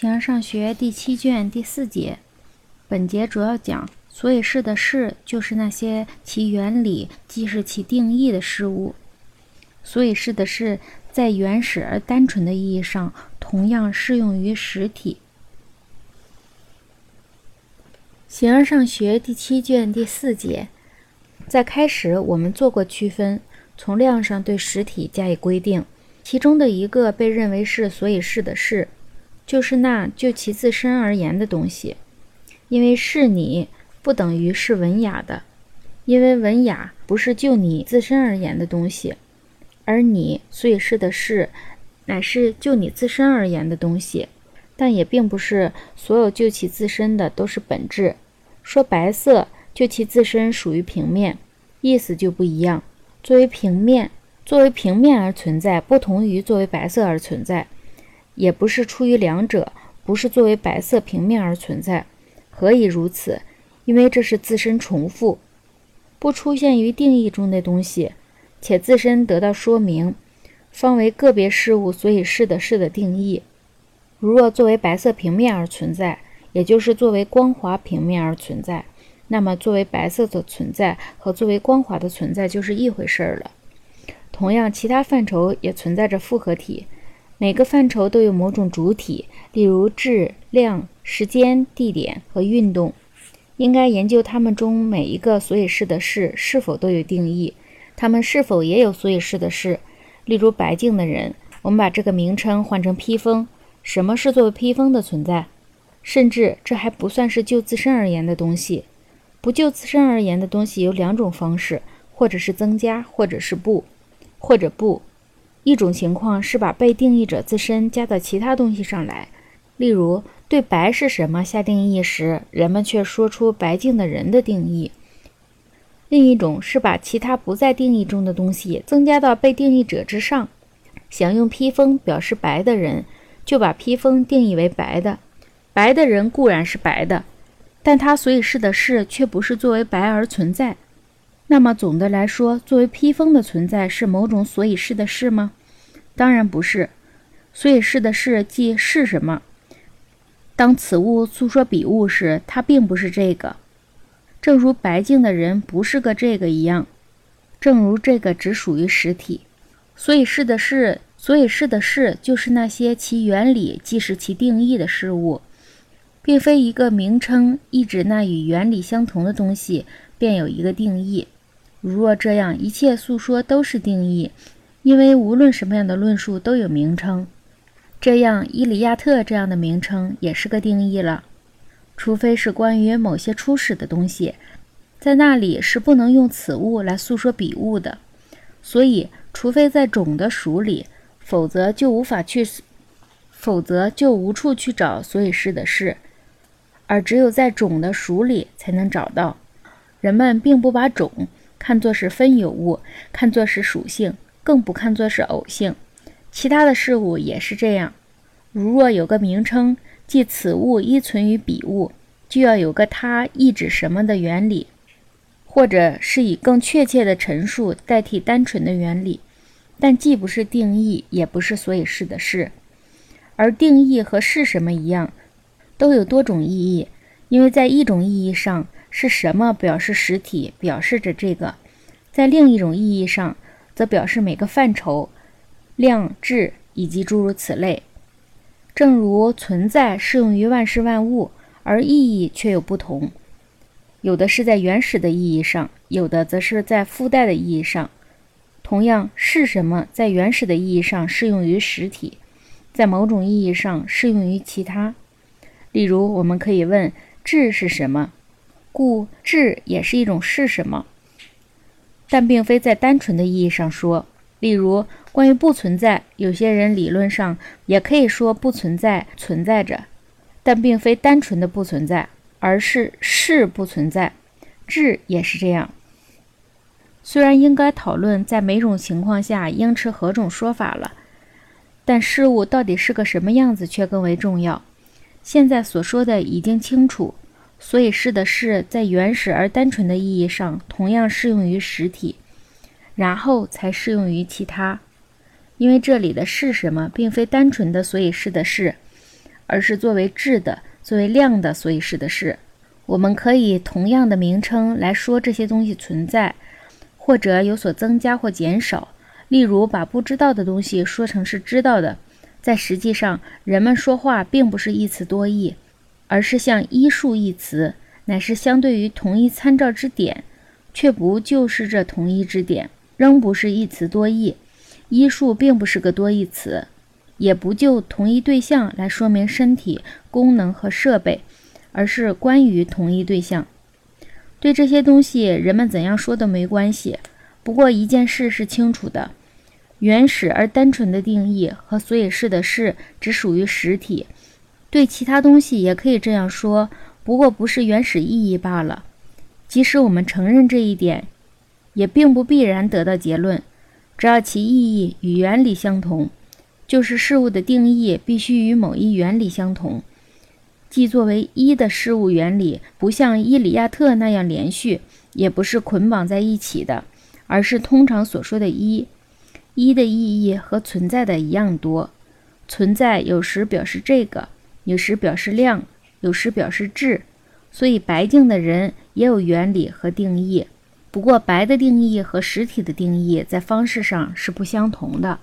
形而上学第七卷第四节，本节主要讲所以是的是，就是那些其原理既是其定义的事物。所以是的是，在原始而单纯的意义上，同样适用于实体。形而上学第七卷第四节，在开始我们做过区分，从量上对实体加以规定，其中的一个被认为是所以是的是。就是那就其自身而言的东西，因为是你不等于是文雅的，因为文雅不是就你自身而言的东西，而你所以是的是，乃是就你自身而言的东西，但也并不是所有就其自身的都是本质。说白色就其自身属于平面，意思就不一样。作为平面，作为平面而存在，不同于作为白色而存在。也不是出于两者，不是作为白色平面而存在。何以如此？因为这是自身重复，不出现于定义中的东西，且自身得到说明，方为个别事物所以是的是的定义。如若作为白色平面而存在，也就是作为光滑平面而存在，那么作为白色的存在和作为光滑的存在就是一回事儿了。同样，其他范畴也存在着复合体。每个范畴都有某种主体，例如质、量、时间、地点和运动。应该研究它们中每一个所以是的事是否都有定义，它们是否也有所以是的事。例如白净的人，我们把这个名称换成披风。什么是作为披风的存在？甚至这还不算是就自身而言的东西。不就自身而言的东西有两种方式，或者是增加，或者是不，或者不。一种情况是把被定义者自身加到其他东西上来，例如对白是什么下定义时，人们却说出白净的人的定义；另一种是把其他不在定义中的东西增加到被定义者之上。想用披风表示白的人，就把披风定义为白的。白的人固然是白的，但他所以是的事却不是作为白而存在。那么总的来说，作为披风的存在是某种所以是的事吗？当然不是，所以是的是即是什么？当此物诉说彼物时，它并不是这个，正如白净的人不是个这个一样，正如这个只属于实体。所以是的是，所以是的是，就是那些其原理即是其定义的事物，并非一个名称意指那与原理相同的东西便有一个定义。如若这样，一切诉说都是定义。因为无论什么样的论述都有名称，这样伊里亚特这样的名称也是个定义了。除非是关于某些初始的东西，在那里是不能用此物来诉说彼物的。所以，除非在种的属里，否则就无法去，否则就无处去找所以是的事，而只有在种的属里才能找到。人们并不把种看作是分有物，看作是属性。更不看作是偶性，其他的事物也是这样。如若有个名称，即此物依存于彼物，就要有个它意指什么的原理，或者是以更确切的陈述代替单纯的原理。但既不是定义，也不是所以是的事。而定义和是什么一样，都有多种意义，因为在一种意义上是什么表示实体，表示着这个；在另一种意义上。则表示每个范畴、量、质以及诸如此类。正如存在适用于万事万物，而意义却有不同，有的是在原始的意义上，有的则是在附带的意义上。同样是什么，在原始的意义上适用于实体，在某种意义上适用于其他。例如，我们可以问质是什么，故质也是一种是什么。但并非在单纯的意义上说，例如关于不存在，有些人理论上也可以说不存在存在着，但并非单纯的不存在，而是是不存在。质也是这样。虽然应该讨论在每种情况下应持何种说法了，但事物到底是个什么样子却更为重要。现在所说的已经清楚。所以是的是在原始而单纯的意义上同样适用于实体，然后才适用于其他。因为这里的是什么，并非单纯的所以是的是，而是作为质的、作为量的所以是的是。我们可以同样的名称来说这些东西存在，或者有所增加或减少。例如，把不知道的东西说成是知道的，在实际上，人们说话并不是一词多义，而是像医术一词，乃是相对于同一参照之点，却不就是这同一之点，仍不是一词多义。医术并不是个多义词，也不就同一对象来说明身体功能和设备。而是关于同一对象，对这些东西人们怎样说都没关系。不过一件事是清楚的：原始而单纯的定义和所以是的事只属于实体。对其他东西也可以这样说，不过不是原始意义罢了。即使我们承认这一点，也并不必然得到结论。只要其意义与原理相同，就是事物的定义必须与某一原理相同。即作为一的事物原理，不像伊里亚特那样连续，也不是捆绑在一起的，而是通常所说的“一”。一的意义和存在的一样多。存在有时表示这个，有时表示量，有时表示质。所以白净的人也有原理和定义。不过白的定义和实体的定义在方式上是不相同的。